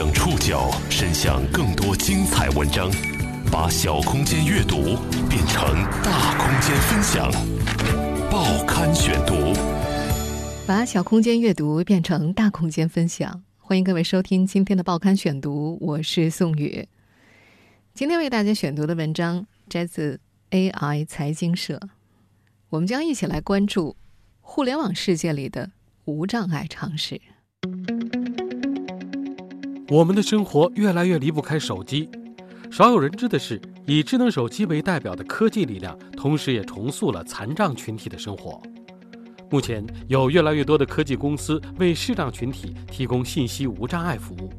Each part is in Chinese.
将触角伸向更多精彩文章，把小空间阅读变成大空间分享。报刊选读，把小空间阅读变成大空间分享。欢迎各位收听今天的报刊选读，我是宋宇。今天为大家选读的文章摘自 AI 财经社，我们将一起来关注互联网世界里的无障碍常识。我们的生活越来越离不开手机。少有人知的是，以智能手机为代表的科技力量，同时也重塑了残障群体的生活。目前，有越来越多的科技公司为视障群体提供信息无障碍服务。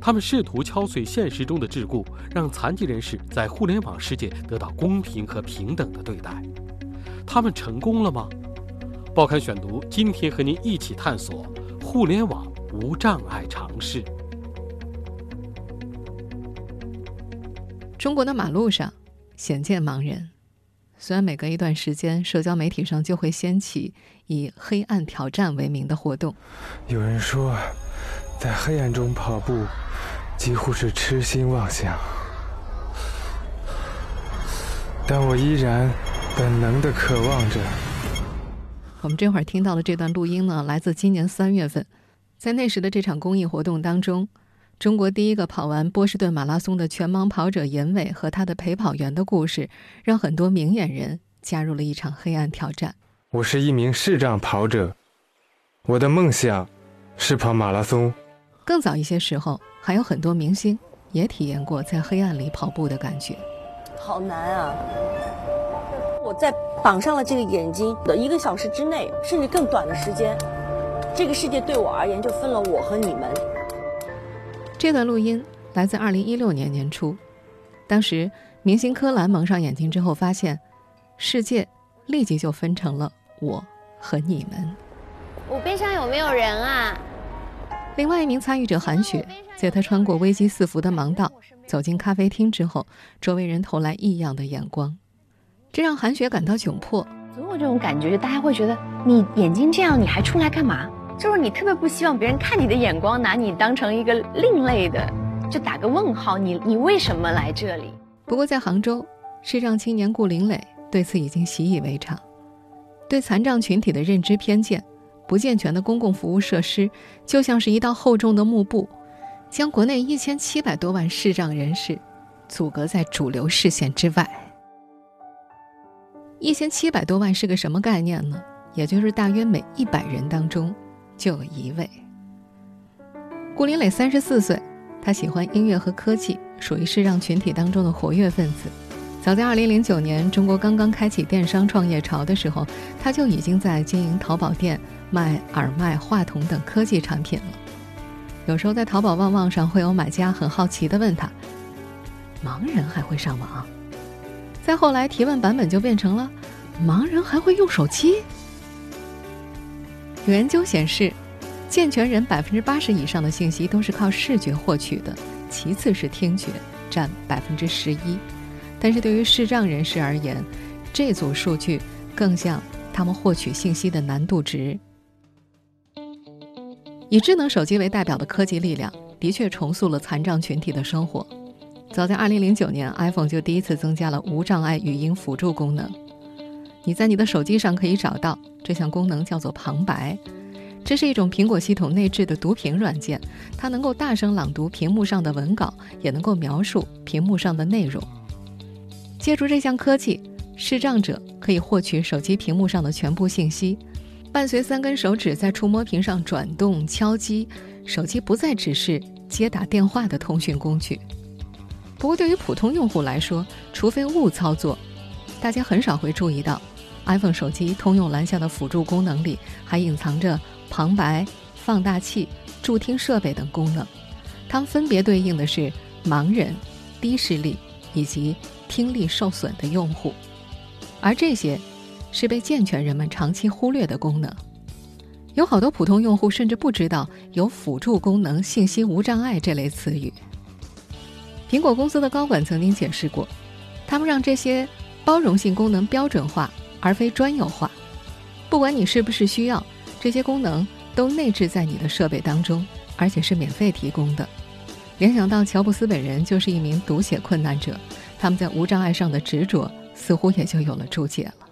他们试图敲碎现实中的桎梏，让残疾人士在互联网世界得到公平和平等的对待。他们成功了吗？报刊选读今天和您一起探索互联网无障碍尝试。中国的马路上鲜见盲人，虽然每隔一段时间，社交媒体上就会掀起以“黑暗挑战”为名的活动。有人说，在黑暗中跑步几乎是痴心妄想，但我依然本能的渴望着。我们这会儿听到的这段录音呢，来自今年三月份，在那时的这场公益活动当中。中国第一个跑完波士顿马拉松的全盲跑者严伟和他的陪跑员的故事，让很多明眼人加入了一场黑暗挑战。我是一名视障跑者，我的梦想是跑马拉松。更早一些时候，还有很多明星也体验过在黑暗里跑步的感觉。好难啊！我在绑上了这个眼睛的一个小时之内，甚至更短的时间，这个世界对我而言就分了我和你们。这段录音来自二零一六年年初，当时明星柯蓝蒙上眼睛之后，发现世界立即就分成了我和你们。我边上有没有人啊？另外一名参与者韩雪，在她穿过危机四伏的盲道，走进咖啡厅之后，周围人投来异样的眼光，这让韩雪感到窘迫。总有这种感觉，就大家会觉得你眼睛这样，你还出来干嘛？就是你特别不希望别人看你的眼光拿你当成一个另类的，就打个问号。你你为什么来这里？不过在杭州，视障青年顾林磊对此已经习以为常。对残障群体的认知偏见，不健全的公共服务设施，就像是一道厚重的幕布，将国内一千七百多万视障人士阻隔在主流视线之外。一千七百多万是个什么概念呢？也就是大约每一百人当中。就有一位，顾林磊三十四岁，他喜欢音乐和科技，属于视障群体当中的活跃分子。早在二零零九年，中国刚刚开启电商创业潮的时候，他就已经在经营淘宝店，卖耳麦、话筒等科技产品了。有时候在淘宝旺旺上，会有买家很好奇地问他：“盲人还会上网？”再后来，提问版本就变成了：“盲人还会用手机？”有研究显示，健全人百分之八十以上的信息都是靠视觉获取的，其次是听觉，占百分之十一。但是对于视障人士而言，这组数据更像他们获取信息的难度值。以智能手机为代表的科技力量，的确重塑了残障群体的生活。早在二零零九年，iPhone 就第一次增加了无障碍语音辅助功能。你在你的手机上可以找到这项功能，叫做旁白。这是一种苹果系统内置的读屏软件，它能够大声朗读屏幕上的文稿，也能够描述屏幕上的内容。借助这项科技，视障者可以获取手机屏幕上的全部信息，伴随三根手指在触摸屏上转动、敲击，手机不再只是接打电话的通讯工具。不过，对于普通用户来说，除非误操作。大家很少会注意到，iPhone 手机通用蓝下的辅助功能里还隐藏着旁白、放大器、助听设备等功能，它们分别对应的是盲人、低视力以及听力受损的用户，而这些是被健全人们长期忽略的功能。有好多普通用户甚至不知道有辅助功能、信息无障碍这类词语。苹果公司的高管曾经解释过，他们让这些。包容性功能标准化而非专有化，不管你是不是需要，这些功能都内置在你的设备当中，而且是免费提供的。联想到乔布斯本人就是一名读写困难者，他们在无障碍上的执着似乎也就有了注解了。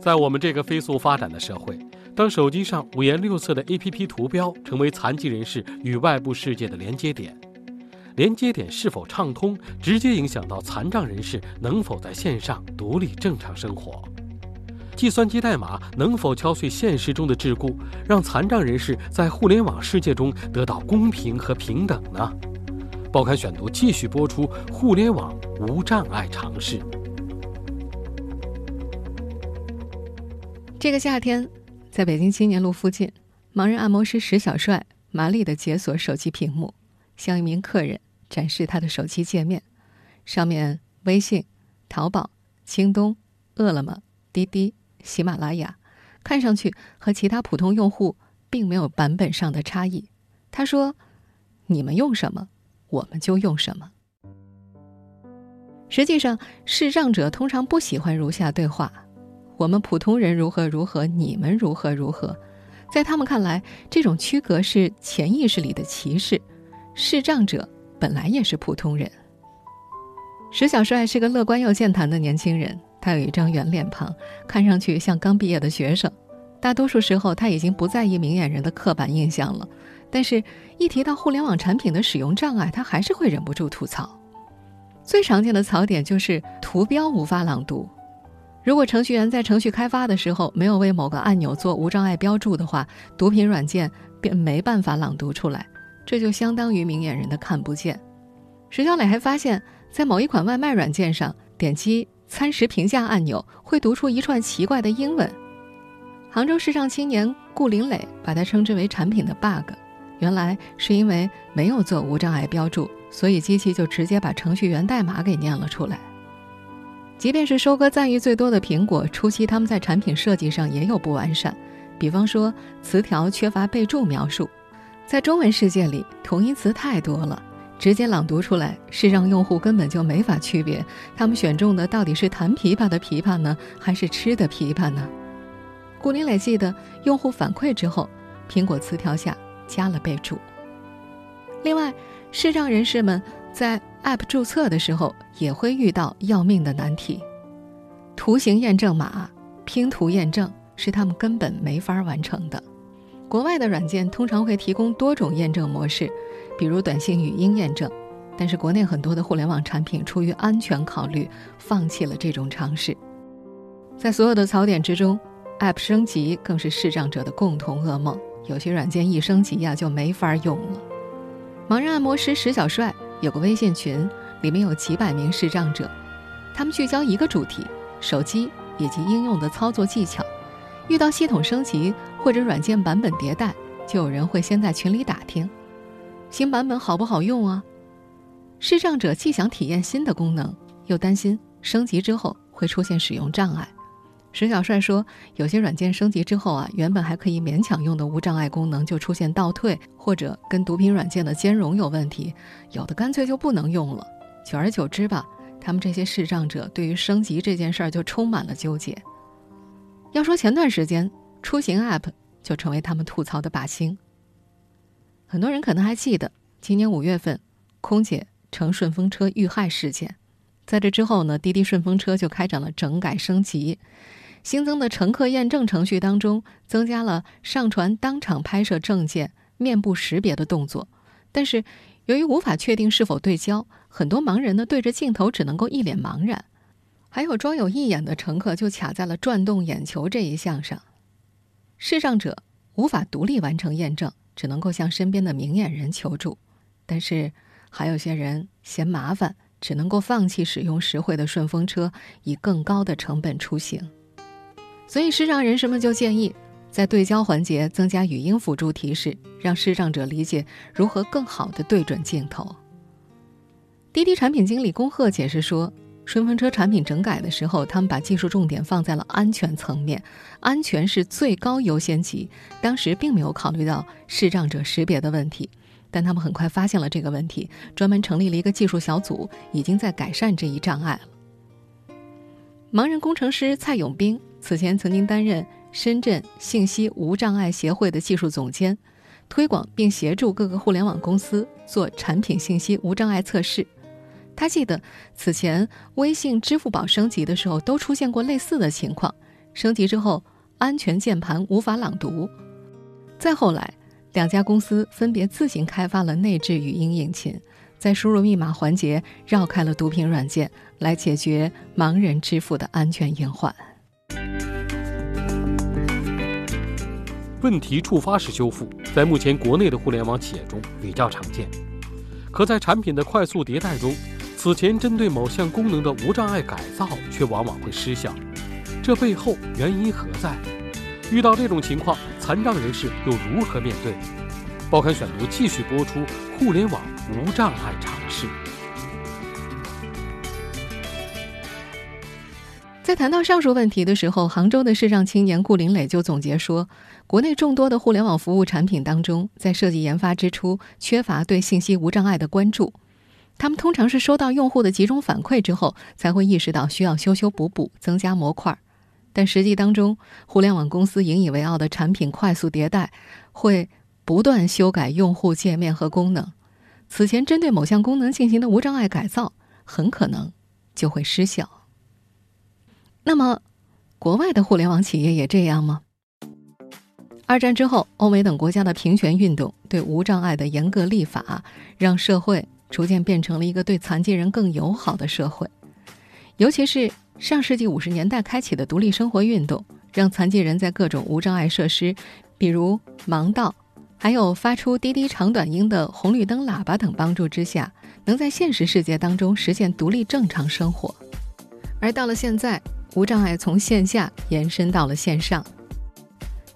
在我们这个飞速发展的社会，当手机上五颜六色的 APP 图标成为残疾人士与外部世界的连接点，连接点是否畅通，直接影响到残障人士能否在线上独立正常生活。计算机代码能否敲碎现实中的桎梏，让残障人士在互联网世界中得到公平和平等呢？报刊选读继续播出：互联网无障碍尝试。这个夏天，在北京青年路附近，盲人按摩师石小帅麻利地解锁手机屏幕，向一名客人展示他的手机界面，上面微信、淘宝、京东、饿了么、滴滴、喜马拉雅，看上去和其他普通用户并没有版本上的差异。他说：“你们用什么，我们就用什么。”实际上，视障者通常不喜欢如下对话。我们普通人如何如何，你们如何如何，在他们看来，这种区隔是潜意识里的歧视。视障者本来也是普通人。石小帅是个乐观又健谈的年轻人，他有一张圆脸庞，看上去像刚毕业的学生。大多数时候，他已经不在意明眼人的刻板印象了，但是，一提到互联网产品的使用障碍，他还是会忍不住吐槽。最常见的槽点就是图标无法朗读。如果程序员在程序开发的时候没有为某个按钮做无障碍标注的话，读屏软件便没办法朗读出来，这就相当于明眼人的看不见。石小磊还发现，在某一款外卖软件上，点击餐食评价按钮会读出一串奇怪的英文。杭州市上青年顾林磊把它称之为产品的 bug，原来是因为没有做无障碍标注，所以机器就直接把程序员代码给念了出来。即便是收割赞誉最多的苹果，初期他们在产品设计上也有不完善，比方说词条缺乏备注描述，在中文世界里同义词太多了，直接朗读出来是让用户根本就没法区别，他们选中的到底是弹琵琶的琵琶呢，还是吃的琵琶呢？顾林磊记得用户反馈之后，苹果词条下加了备注。另外，视障人士们。在 App 注册的时候，也会遇到要命的难题。图形验证码、拼图验证是他们根本没法完成的。国外的软件通常会提供多种验证模式，比如短信语音验证，但是国内很多的互联网产品出于安全考虑，放弃了这种尝试。在所有的槽点之中，App 升级更是视障者的共同噩梦。有些软件一升级呀，就没法用了。盲人按摩师石小帅。有个微信群，里面有几百名视障者，他们聚焦一个主题：手机以及应用的操作技巧。遇到系统升级或者软件版本迭代，就有人会先在群里打听，新版本好不好用啊？视障者既想体验新的功能，又担心升级之后会出现使用障碍。石小帅说：“有些软件升级之后啊，原本还可以勉强用的无障碍功能就出现倒退，或者跟读屏软件的兼容有问题，有的干脆就不能用了。久而久之吧，他们这些视障者对于升级这件事儿就充满了纠结。要说前段时间出行 App 就成为他们吐槽的靶心。很多人可能还记得今年五月份，空姐乘顺风车遇害事件，在这之后呢，滴滴顺风车就开展了整改升级。”新增的乘客验证程序当中，增加了上传当场拍摄证件、面部识别的动作。但是，由于无法确定是否对焦，很多盲人呢对着镜头只能够一脸茫然。还有装有义眼的乘客就卡在了转动眼球这一项上。视障者无法独立完成验证，只能够向身边的明眼人求助。但是，还有些人嫌麻烦，只能够放弃使用实惠的顺风车，以更高的成本出行。所以，视障人士们就建议，在对焦环节增加语音辅助提示，让视障者理解如何更好的对准镜头。滴滴产品经理龚鹤解释说，顺风车产品整改的时候，他们把技术重点放在了安全层面，安全是最高优先级。当时并没有考虑到视障者识别的问题，但他们很快发现了这个问题，专门成立了一个技术小组，已经在改善这一障碍了。盲人工程师蔡永兵此前曾经担任深圳信息无障碍协会的技术总监，推广并协助各个互联网公司做产品信息无障碍测试。他记得此前微信、支付宝升级的时候都出现过类似的情况，升级之后安全键盘无法朗读。再后来，两家公司分别自行开发了内置语音引擎，在输入密码环节绕开了毒品软件，来解决盲人支付的安全隐患。问题触发式修复在目前国内的互联网企业中比较常见，可在产品的快速迭代中。此前针对某项功能的无障碍改造，却往往会失效，这背后原因何在？遇到这种情况，残障人士又如何面对？报刊选读继续播出：互联网无障碍尝试。在谈到上述问题的时候，杭州的视障青年顾林磊就总结说，国内众多的互联网服务产品当中，在设计研发之初，缺乏对信息无障碍的关注。他们通常是收到用户的集中反馈之后，才会意识到需要修修补补、增加模块。但实际当中，互联网公司引以为傲的产品快速迭代，会不断修改用户界面和功能。此前针对某项功能进行的无障碍改造，很可能就会失效。那么，国外的互联网企业也这样吗？二战之后，欧美等国家的平权运动对无障碍的严格立法，让社会。逐渐变成了一个对残疾人更友好的社会，尤其是上世纪五十年代开启的独立生活运动，让残疾人在各种无障碍设施，比如盲道，还有发出滴滴长短音的红绿灯喇叭等帮助之下，能在现实世界当中实现独立正常生活。而到了现在，无障碍从线下延伸到了线上。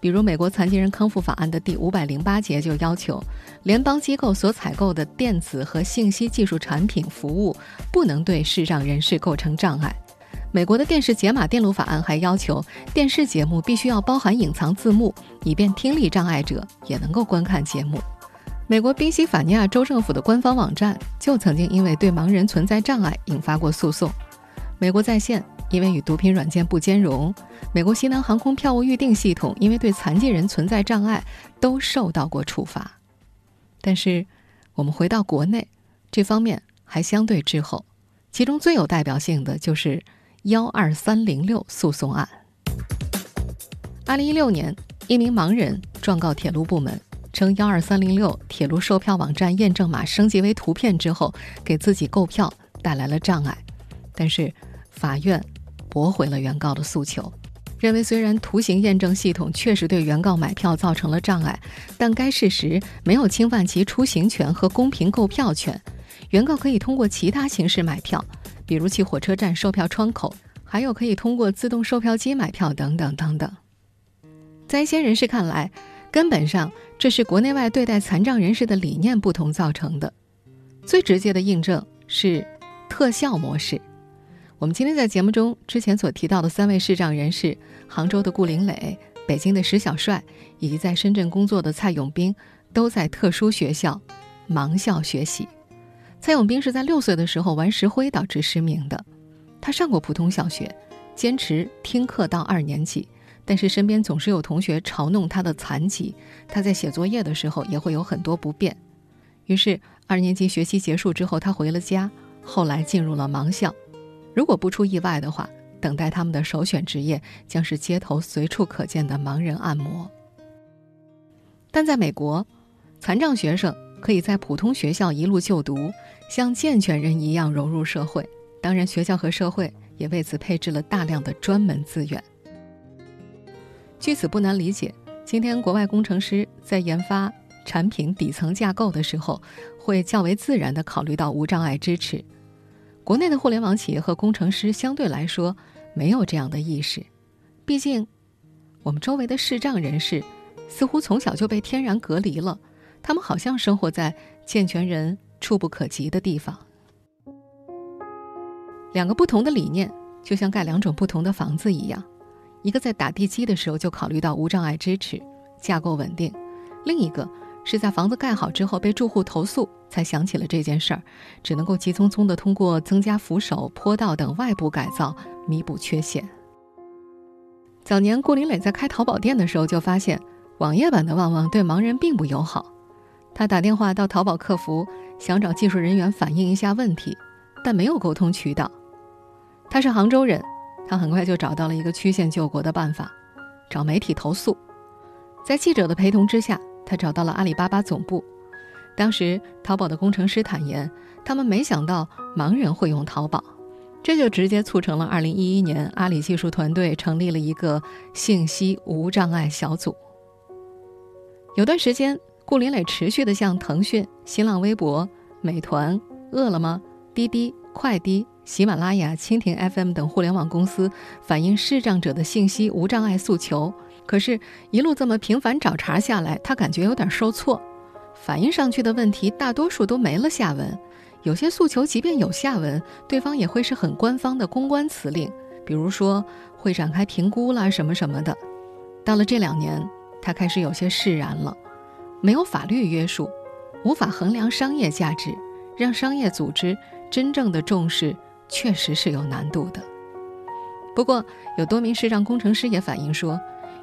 比如，美国残疾人康复法案的第五百零八节就要求，联邦机构所采购的电子和信息技术产品服务不能对视障人士构成障碍。美国的电视解码电路法案还要求，电视节目必须要包含隐藏字幕，以便听力障碍者也能够观看节目。美国宾夕法尼亚州政府的官方网站就曾经因为对盲人存在障碍引发过诉讼。美国在线。因为与毒品软件不兼容，美国西南航空票务预订系统因为对残疾人存在障碍，都受到过处罚。但是，我们回到国内，这方面还相对滞后。其中最有代表性的就是幺二三零六诉讼案。二零一六年，一名盲人状告铁路部门，称幺二三零六铁路售票网站验证码升级为图片之后，给自己购票带来了障碍。但是，法院。驳回了原告的诉求，认为虽然图形验证系统确实对原告买票造成了障碍，但该事实没有侵犯其出行权和公平购票权。原告可以通过其他形式买票，比如去火车站售票窗口，还有可以通过自动售票机买票等等等等。在一些人士看来，根本上这是国内外对待残障人士的理念不同造成的。最直接的印证是特效模式。我们今天在节目中之前所提到的三位视障人士，杭州的顾林磊、北京的石小帅，以及在深圳工作的蔡永斌，都在特殊学校盲校学习。蔡永斌是在六岁的时候玩石灰导致失明的，他上过普通小学，坚持听课到二年级，但是身边总是有同学嘲弄他的残疾，他在写作业的时候也会有很多不便。于是二年级学期结束之后，他回了家，后来进入了盲校。如果不出意外的话，等待他们的首选职业将是街头随处可见的盲人按摩。但在美国，残障学生可以在普通学校一路就读，像健全人一样融入社会。当然，学校和社会也为此配置了大量的专门资源。据此不难理解，今天国外工程师在研发产品底层架构的时候，会较为自然地考虑到无障碍支持。国内的互联网企业和工程师相对来说没有这样的意识，毕竟我们周围的视障人士似乎从小就被天然隔离了，他们好像生活在健全人触不可及的地方。两个不同的理念，就像盖两种不同的房子一样，一个在打地基的时候就考虑到无障碍支持、架构稳定，另一个。是在房子盖好之后被住户投诉，才想起了这件事儿，只能够急匆匆地通过增加扶手、坡道等外部改造弥补缺陷。早年顾林磊在开淘宝店的时候就发现，网页版的旺旺对盲人并不友好，他打电话到淘宝客服，想找技术人员反映一下问题，但没有沟通渠道。他是杭州人，他很快就找到了一个曲线救国的办法，找媒体投诉。在记者的陪同之下，他找到了阿里巴巴总部。当时，淘宝的工程师坦言，他们没想到盲人会用淘宝，这就直接促成了2011年阿里技术团队成立了一个信息无障碍小组。有段时间，顾林磊持续地向腾讯、新浪微博、美团、饿了么、滴滴、快滴、喜马拉雅、蜻蜓 FM 等互联网公司反映视障者的信息无障碍诉求。可是，一路这么频繁找茬下来，他感觉有点受挫。反映上去的问题大多数都没了下文，有些诉求即便有下文，对方也会是很官方的公关辞令，比如说会展开评估啦什么什么的。到了这两年。他开始有些释然了，没有法律约束，无法衡量商业价值，让商业组织真正的重视，确实是有难度的。不过，有多名视障工程师也反映说，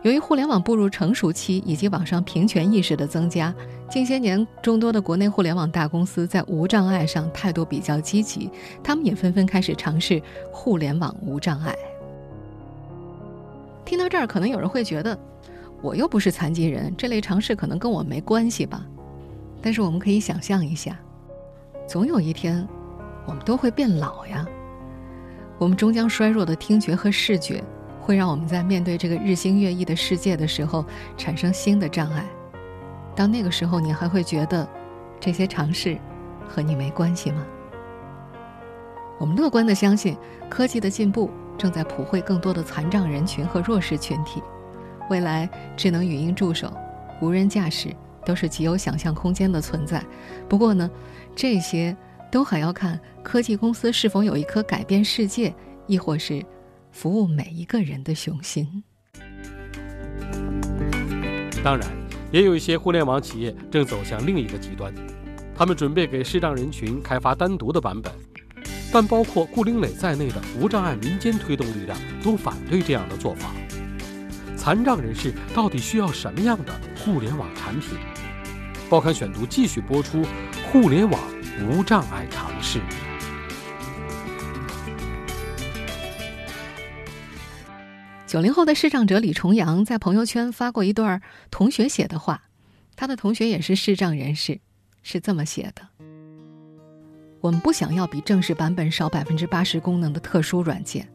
由于互联网步入成熟期以及网上平权意识的增加，近些年众多的国内互联网大公司在无障碍上态度比较积极，他们也纷纷开始尝试互联网无障碍。听到这儿，可能有人会觉得。我又不是残疾人，这类尝试可能跟我没关系吧。但是我们可以想象一下，总有一天，我们都会变老呀。我们终将衰弱的听觉和视觉，会让我们在面对这个日新月异的世界的时候产生新的障碍。到那个时候，你还会觉得这些尝试和你没关系吗？我们乐观的相信，科技的进步正在普惠更多的残障人群和弱势群体。未来，智能语音助手、无人驾驶都是极有想象空间的存在。不过呢，这些都还要看科技公司是否有一颗改变世界，亦或是服务每一个人的雄心。当然，也有一些互联网企业正走向另一个极端，他们准备给视障人群开发单独的版本，但包括顾玲磊在内的无障碍民间推动力量都反对这样的做法。残障人士到底需要什么样的互联网产品？报刊选读继续播出：互联网无障碍尝试。九零后的视障者李重阳在朋友圈发过一段同学写的话，他的同学也是视障人士，是这么写的：“我们不想要比正式版本少百分之八十功能的特殊软件。”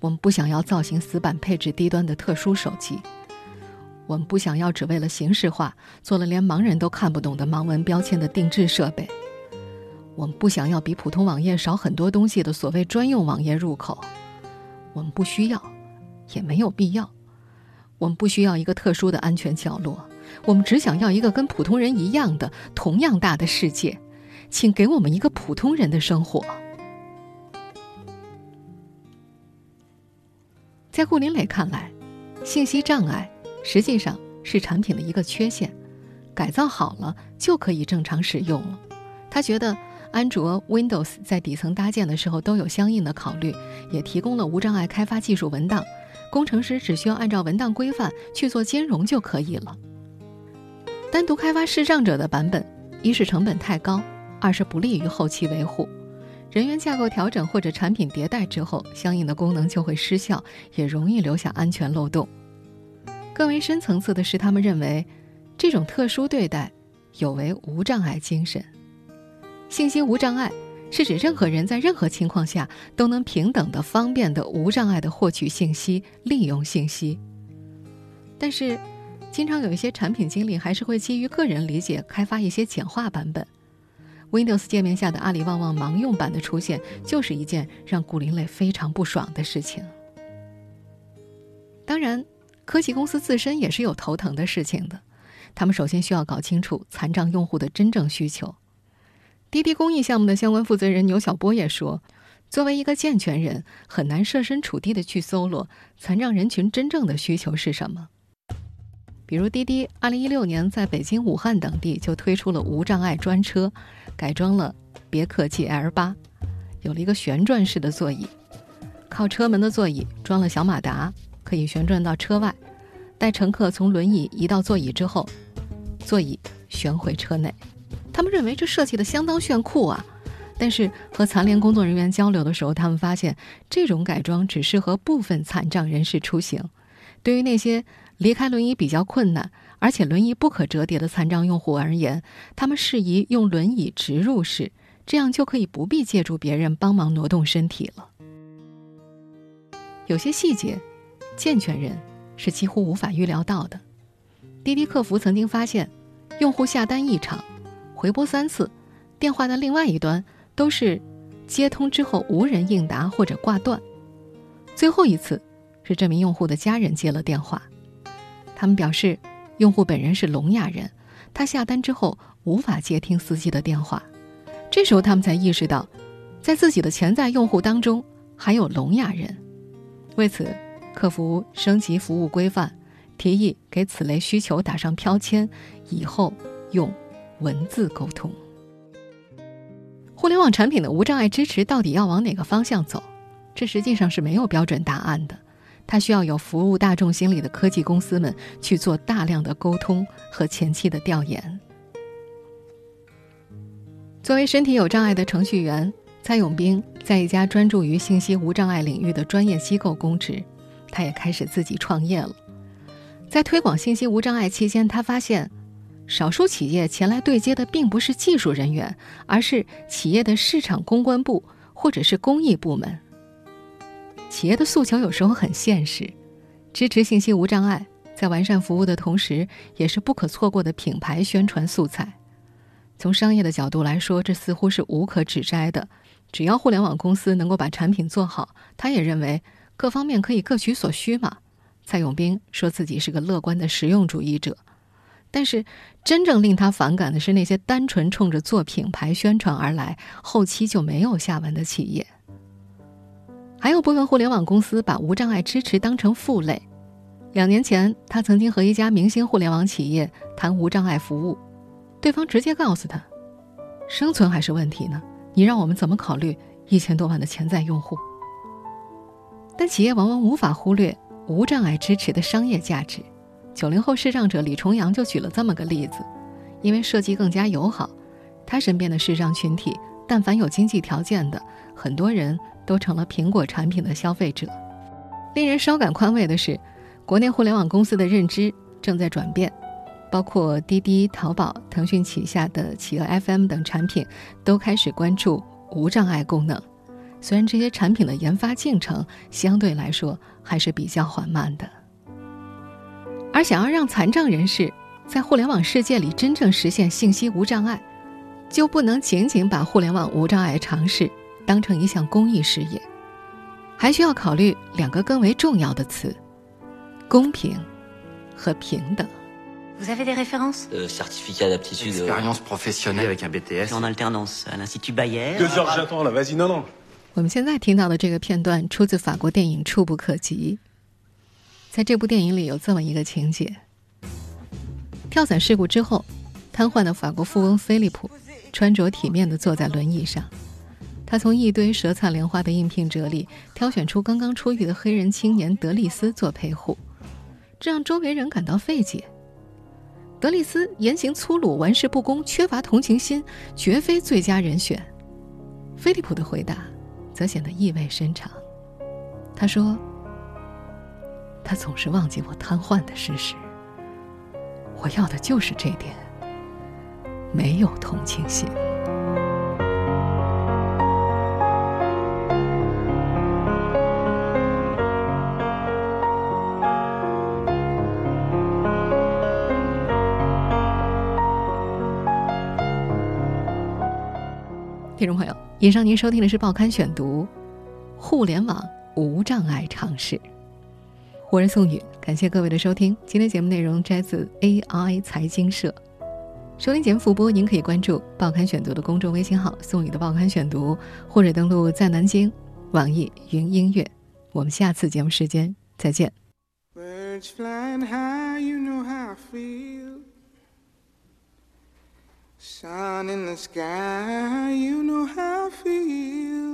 我们不想要造型死板、配置低端的特殊手机，我们不想要只为了形式化做了连盲人都看不懂的盲文标签的定制设备，我们不想要比普通网页少很多东西的所谓专用网页入口，我们不需要，也没有必要，我们不需要一个特殊的安全角落，我们只想要一个跟普通人一样的、同样大的世界，请给我们一个普通人的生活。在顾林磊看来，信息障碍实际上是产品的一个缺陷，改造好了就可以正常使用了。他觉得安卓、Windows 在底层搭建的时候都有相应的考虑，也提供了无障碍开发技术文档，工程师只需要按照文档规范去做兼容就可以了。单独开发视障者的版本，一是成本太高，二是不利于后期维护。人员架构调整或者产品迭代之后，相应的功能就会失效，也容易留下安全漏洞。更为深层次的是，他们认为，这种特殊对待有违无障碍精神。信息无障碍是指任何人在任何情况下都能平等的、方便的、无障碍的获取信息、利用信息。但是，经常有一些产品经理还是会基于个人理解开发一些简化版本。Windows 界面下的阿里旺旺盲用版的出现，就是一件让古林磊非常不爽的事情。当然，科技公司自身也是有头疼的事情的，他们首先需要搞清楚残障用户的真正需求。滴滴公益项目的相关负责人牛小波也说，作为一个健全人，很难设身处地的去搜罗残障人群真正的需求是什么。比如滴滴，二零一六年在北京、武汉等地就推出了无障碍专车，改装了别克 GL 八，有了一个旋转式的座椅，靠车门的座椅装了小马达，可以旋转到车外，待乘客从轮椅移到座椅之后，座椅旋回车内。他们认为这设计的相当炫酷啊，但是和残联工作人员交流的时候，他们发现这种改装只适合部分残障人士出行。对于那些离开轮椅比较困难，而且轮椅不可折叠的残障用户而言，他们适宜用轮椅植入式，这样就可以不必借助别人帮忙挪动身体了。有些细节，健全人是几乎无法预料到的。滴滴客服曾经发现，用户下单异常，回拨三次，电话的另外一端都是接通之后无人应答或者挂断。最后一次，是这名用户的家人接了电话，他们表示，用户本人是聋哑人，他下单之后无法接听司机的电话。这时候他们才意识到，在自己的潜在用户当中还有聋哑人。为此，客服升级服务规范，提议给此类需求打上标签，以后用文字沟通。互联网产品的无障碍支持到底要往哪个方向走？这实际上是没有标准答案的，它需要有服务大众心理的科技公司们去做大量的沟通和前期的调研。作为身体有障碍的程序员。蔡永兵在一家专注于信息无障碍领域的专业机构供职，他也开始自己创业了。在推广信息无障碍期间，他发现，少数企业前来对接的并不是技术人员，而是企业的市场公关部或者是公益部门。企业的诉求有时候很现实，支持信息无障碍，在完善服务的同时，也是不可错过的品牌宣传素材。从商业的角度来说，这似乎是无可指摘的。只要互联网公司能够把产品做好，他也认为各方面可以各取所需嘛。蔡永兵说自己是个乐观的实用主义者，但是真正令他反感的是那些单纯冲着做品牌宣传而来，后期就没有下文的企业。还有部分互联网公司把无障碍支持当成负累。两年前，他曾经和一家明星互联网企业谈无障碍服务，对方直接告诉他，生存还是问题呢。你让我们怎么考虑一千多万的潜在用户？但企业往往无法忽略无障碍支持的商业价值。九零后视障者李重阳就举了这么个例子：因为设计更加友好，他身边的视障群体，但凡有经济条件的，很多人都成了苹果产品的消费者。令人稍感宽慰的是，国内互联网公司的认知正在转变。包括滴滴、淘宝、腾讯旗下的企鹅 FM 等产品，都开始关注无障碍功能。虽然这些产品的研发进程相对来说还是比较缓慢的，而想要让残障人士在互联网世界里真正实现信息无障碍，就不能仅仅把互联网无障碍尝试当成一项公益事业，还需要考虑两个更为重要的词：公平和平等。Vous avez des références Certificat d'aptitude. Expérience professionnelle avec un BTS. En alternance à l'Institut Bayer. Deux heures j'attends là, vas-y, non, non. 我们现在听到的这个片段出自法国电影《触不可及》。在这部电影里有这么一个情节：跳伞事故之后，瘫痪的法国富翁菲利普穿着体面地坐在轮椅上，他从一堆舌灿莲花的应聘者里挑选出刚刚出狱的黑人青年德丽斯做陪护，这让周围人感到费解。德丽斯言行粗鲁、玩世不恭、缺乏同情心，绝非最佳人选。菲利普的回答则显得意味深长。他说：“他总是忘记我瘫痪的事实。我要的就是这点，没有同情心。”听众朋友，以上您收听的是《报刊选读》，互联网无障碍尝试。我是宋宇，感谢各位的收听。今天节目内容摘自 AI 财经社。收听节目复播，您可以关注《报刊选读》的公众微信号“宋宇的报刊选读”，或者登录在南京网易云音乐。我们下次节目时间再见。Birds flying high, you know how I feel. Sun in the sky, you know how I feel.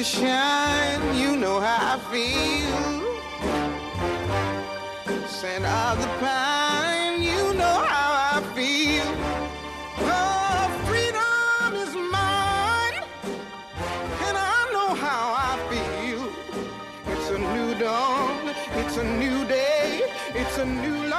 you shine, you know how I feel. Scent of the pine, you know how I feel. Oh, freedom is mine, and I know how I feel. It's a new dawn, it's a new day, it's a new